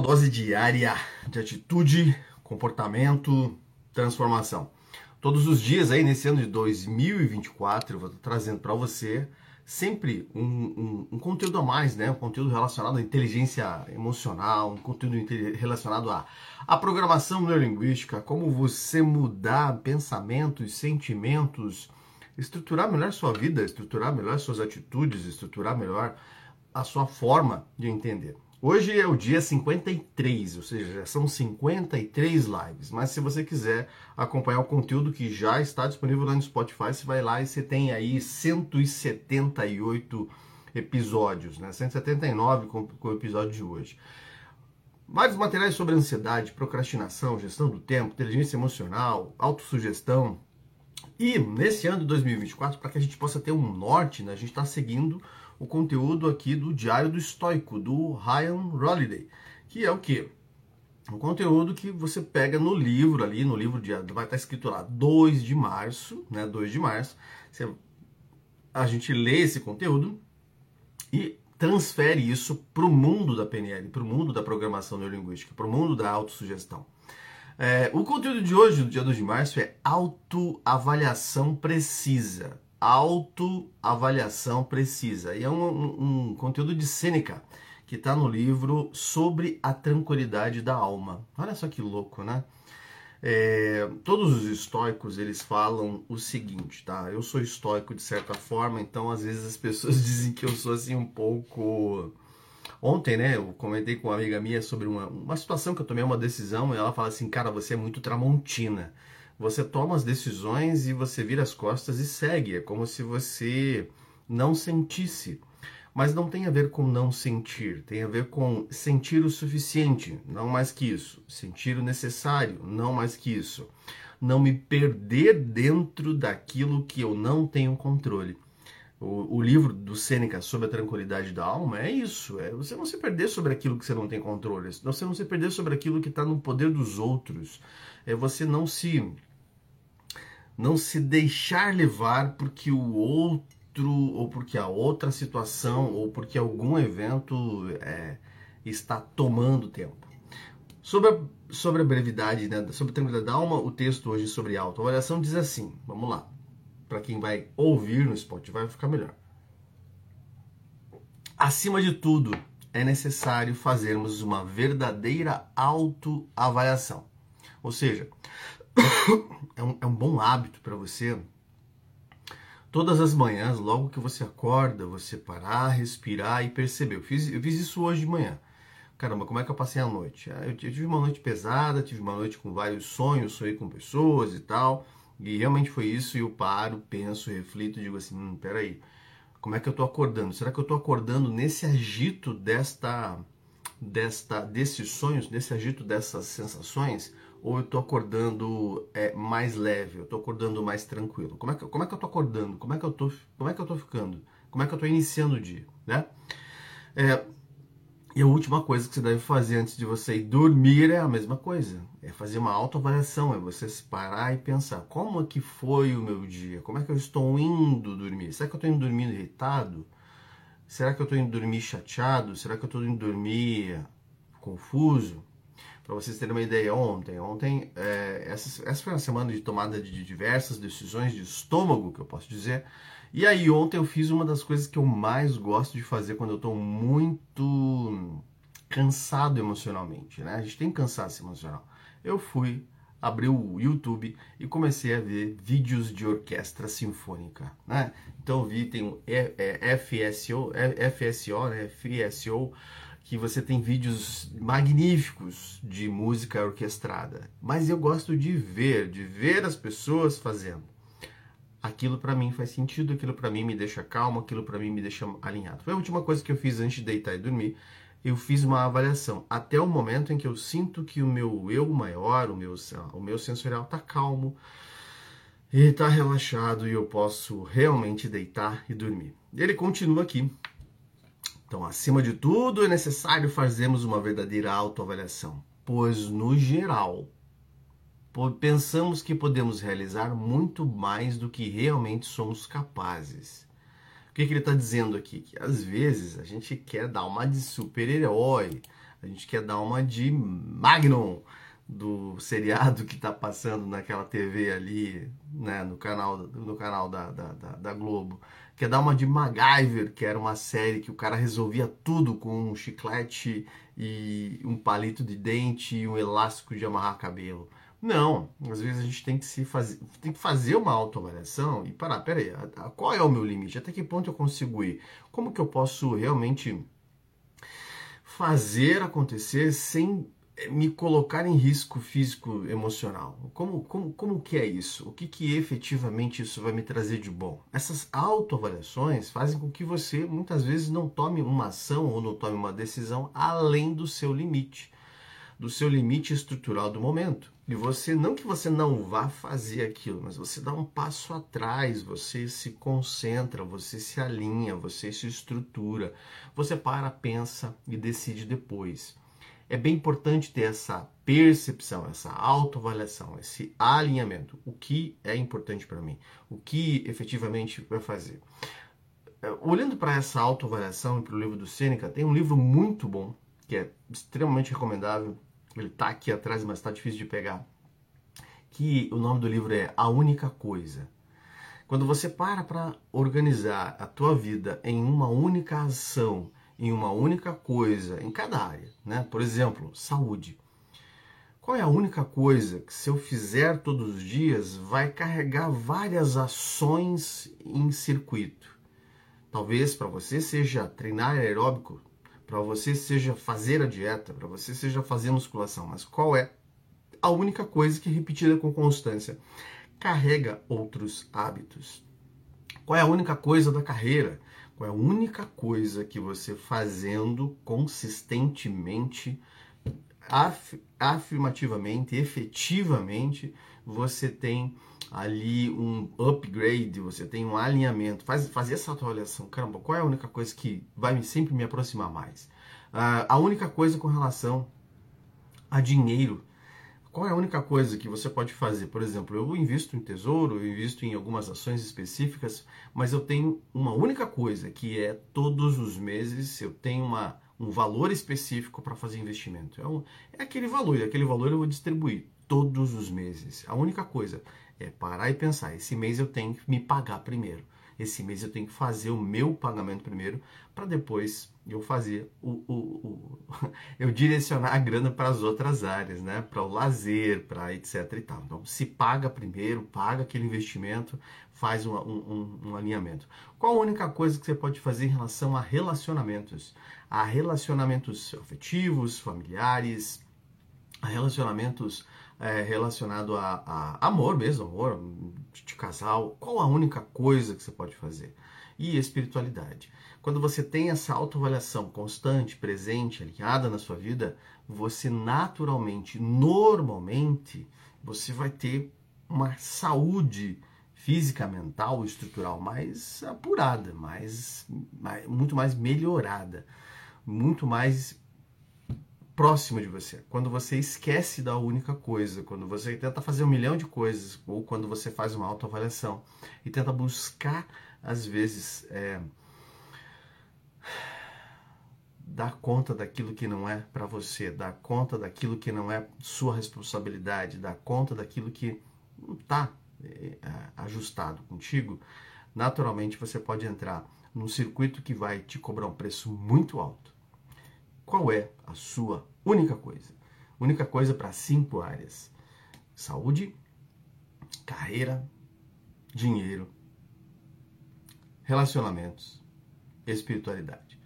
dose diária de atitude, comportamento, transformação. Todos os dias aí nesse ano de 2024 eu vou trazendo para você sempre um, um, um, conteúdo a mais, né? Um conteúdo relacionado à inteligência emocional, um conteúdo relacionado à, à programação neurolinguística, como você mudar pensamentos, sentimentos, estruturar melhor sua vida, estruturar melhor suas atitudes, estruturar melhor a sua forma de entender. Hoje é o dia 53, ou seja, são 53 lives. Mas se você quiser acompanhar o conteúdo que já está disponível lá no Spotify, você vai lá e você tem aí 178 episódios, né? 179 com, com o episódio de hoje. Vários materiais sobre ansiedade, procrastinação, gestão do tempo, inteligência emocional, autossugestão. E nesse ano de 2024, para que a gente possa ter um norte, né, a gente está seguindo o conteúdo aqui do Diário do Estoico, do Ryan Holiday, que é o que? Um conteúdo que você pega no livro ali, no livro de, vai estar escrito lá 2 de março, né? 2 de março. Você, a gente lê esse conteúdo e transfere isso para o mundo da PNL, para o mundo da programação neurolinguística, para o mundo da autossugestão. É, o conteúdo de hoje, do dia 2 de março, é autoavaliação precisa autoavaliação precisa. E é um, um, conteúdo de Sêneca que está no livro Sobre a Tranquilidade da Alma. Olha só que louco, né? É, todos os estoicos eles falam o seguinte, tá? Eu sou estoico de certa forma, então às vezes as pessoas dizem que eu sou assim um pouco. Ontem, né, eu comentei com uma amiga minha sobre uma, uma situação que eu tomei uma decisão e ela fala assim, cara, você é muito tramontina. Você toma as decisões e você vira as costas e segue. É como se você não sentisse. Mas não tem a ver com não sentir, tem a ver com sentir o suficiente, não mais que isso. Sentir o necessário, não mais que isso. Não me perder dentro daquilo que eu não tenho controle. O, o, livro do Sêneca sobre a tranquilidade da alma é isso, é você não se perder sobre aquilo que você não tem controle, você não se perder sobre aquilo que está no poder dos outros, é você não se não se deixar levar porque o outro, ou porque a outra situação, ou porque algum evento é, está tomando tempo. Sobre a, sobre a brevidade, né, sobre a tranquilidade da alma, o texto hoje sobre autoavaliação diz assim, vamos lá, para quem vai ouvir no Spotify vai ficar melhor. Acima de tudo, é necessário fazermos uma verdadeira autoavaliação. Ou seja, é um, é um bom hábito para você. Todas as manhãs, logo que você acorda, você parar, respirar e perceber. Eu fiz, eu fiz isso hoje de manhã. Caramba, como é que eu passei a noite? Ah, eu tive uma noite pesada, tive uma noite com vários sonhos, sonhei com pessoas e tal. E realmente foi isso. E eu paro, penso, reflito digo assim: hum, peraí, como é que eu tô acordando? Será que eu tô acordando nesse agito desta, desta, desses sonhos, nesse agito dessas sensações? Ou eu tô acordando é, mais leve, eu tô acordando mais tranquilo? Como é, que, como é que eu tô acordando? Como é que eu tô, como é que eu tô ficando? Como é que eu tô iniciando o dia, né? É, e a última coisa que você deve fazer antes de você ir dormir é a mesma coisa. É fazer uma autoavaliação, é você se parar e pensar como é que foi o meu dia? Como é que eu estou indo dormir? Será que eu estou indo dormindo irritado? Será que eu estou indo dormir chateado? Será que eu estou indo dormir confuso? Para vocês terem uma ideia, ontem, ontem, é, essa, essa foi uma semana de tomada de diversas decisões de estômago, que eu posso dizer. E aí ontem eu fiz uma das coisas que eu mais gosto de fazer quando eu estou muito cansado emocionalmente, né? A gente tem cansaço emocional. Eu fui abri o YouTube e comecei a ver vídeos de orquestra sinfônica, né? Então vi tem o FSO, FSO, né? FSO que você tem vídeos magníficos de música orquestrada, mas eu gosto de ver, de ver as pessoas fazendo. Aquilo para mim faz sentido, aquilo para mim me deixa calmo, aquilo para mim me deixa alinhado. Foi a última coisa que eu fiz antes de deitar e dormir. Eu fiz uma avaliação até o momento em que eu sinto que o meu eu maior, o meu, o meu sensorial está calmo, e está relaxado e eu posso realmente deitar e dormir. Ele continua aqui então, acima de tudo, é necessário fazermos uma verdadeira autoavaliação, pois, no geral, pensamos que podemos realizar muito mais do que realmente somos capazes. O que, que ele está dizendo aqui? Que às vezes a gente quer dar uma de super-herói, A gente quer dar uma de Magnum do seriado que está passando naquela TV ali, né, no canal, no canal da, da, da, da, Globo. Quer dar uma de MacGyver, que era uma série que o cara resolvia tudo com um chiclete e um palito de dente e um elástico de amarrar cabelo. Não, às vezes a gente tem que se fazer, tem que fazer uma autoavaliação e parar, peraí, qual é o meu limite? Até que ponto eu consigo ir? Como que eu posso realmente fazer acontecer sem me colocar em risco físico emocional. Como, como, como que é isso? O que, que efetivamente isso vai me trazer de bom? Essas autoavaliações fazem com que você muitas vezes não tome uma ação ou não tome uma decisão além do seu limite, do seu limite estrutural do momento. E você, não que você não vá fazer aquilo, mas você dá um passo atrás, você se concentra, você se alinha, você se estrutura, você para, pensa e decide depois é bem importante ter essa percepção, essa autoavaliação, esse alinhamento. O que é importante para mim? O que efetivamente vai fazer? É, olhando para essa autoavaliação e para o livro do Sêneca, tem um livro muito bom, que é extremamente recomendável. Ele está aqui atrás, mas está difícil de pegar. Que o nome do livro é A Única Coisa. Quando você para para organizar a tua vida em uma única ação, em uma única coisa, em cada área, né? Por exemplo, saúde. Qual é a única coisa que se eu fizer todos os dias vai carregar várias ações em circuito? Talvez para você seja treinar aeróbico, para você seja fazer a dieta, para você seja fazer musculação, mas qual é a única coisa que repetida com constância carrega outros hábitos? Qual é a única coisa da carreira é a única coisa que você fazendo consistentemente, af, afirmativamente, efetivamente, você tem ali um upgrade, você tem um alinhamento. Faz, fazer essa avaliação. Caramba, qual é a única coisa que vai sempre me aproximar mais? Uh, a única coisa com relação a dinheiro qual é a única coisa que você pode fazer? Por exemplo, eu invisto em tesouro, eu invisto em algumas ações específicas, mas eu tenho uma única coisa, que é todos os meses eu tenho uma, um valor específico para fazer investimento. É, um, é aquele valor, e aquele valor eu vou distribuir todos os meses. A única coisa é parar e pensar: esse mês eu tenho que me pagar primeiro esse mês eu tenho que fazer o meu pagamento primeiro para depois eu fazer o, o, o eu direcionar a grana para as outras áreas, né? Para o lazer, para etc e tal. Então se paga primeiro, paga aquele investimento, faz um, um, um alinhamento. Qual a única coisa que você pode fazer em relação a relacionamentos? A relacionamentos afetivos, familiares, a relacionamentos é, relacionado a, a, amor mesmo, amor de casal, qual a única coisa que você pode fazer? E espiritualidade. Quando você tem essa autoavaliação constante, presente, alinhada na sua vida, você naturalmente, normalmente, você vai ter uma saúde física, mental, estrutural mais apurada, mais, mais muito mais melhorada, muito mais próximo de você. Quando você esquece da única coisa, quando você tenta fazer um milhão de coisas, ou quando você faz uma autoavaliação e tenta buscar, às vezes, é, dar conta daquilo que não é para você, dar conta daquilo que não é sua responsabilidade, dar conta daquilo que não está é, ajustado contigo, naturalmente você pode entrar num circuito que vai te cobrar um preço muito alto qual é a sua única coisa? Única coisa para cinco áreas: saúde, carreira, dinheiro, relacionamentos, espiritualidade.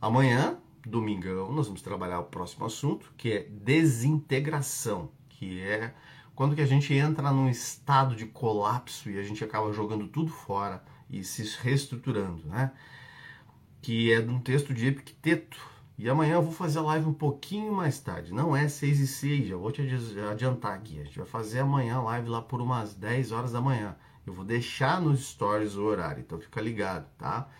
Amanhã, domingão, nós vamos trabalhar o próximo assunto, que é desintegração, que é quando que a gente entra num estado de colapso e a gente acaba jogando tudo fora e se reestruturando, né? Que é de um texto de Epicteto, e amanhã eu vou fazer a live um pouquinho mais tarde. Não é 6 e 6, já vou te adiantar aqui. A gente vai fazer amanhã a live lá por umas 10 horas da manhã. Eu vou deixar nos stories o horário, então fica ligado, tá?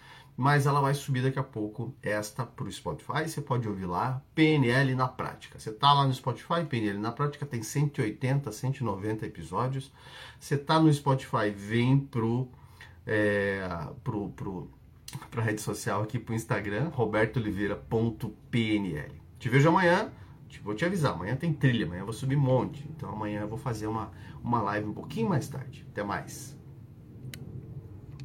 Mas ela vai subir daqui a pouco esta para o Spotify. Você pode ouvir lá, PNL na prática. Você tá lá no Spotify, PNL na prática tem 180, 190 episódios. Você tá no Spotify, vem pro, é, pro, pro para rede social aqui para o Instagram, robertooliveira.pnl. Te vejo amanhã. Vou te avisar, amanhã tem trilha, amanhã eu vou subir monte. Então amanhã eu vou fazer uma, uma live um pouquinho mais tarde. Até mais.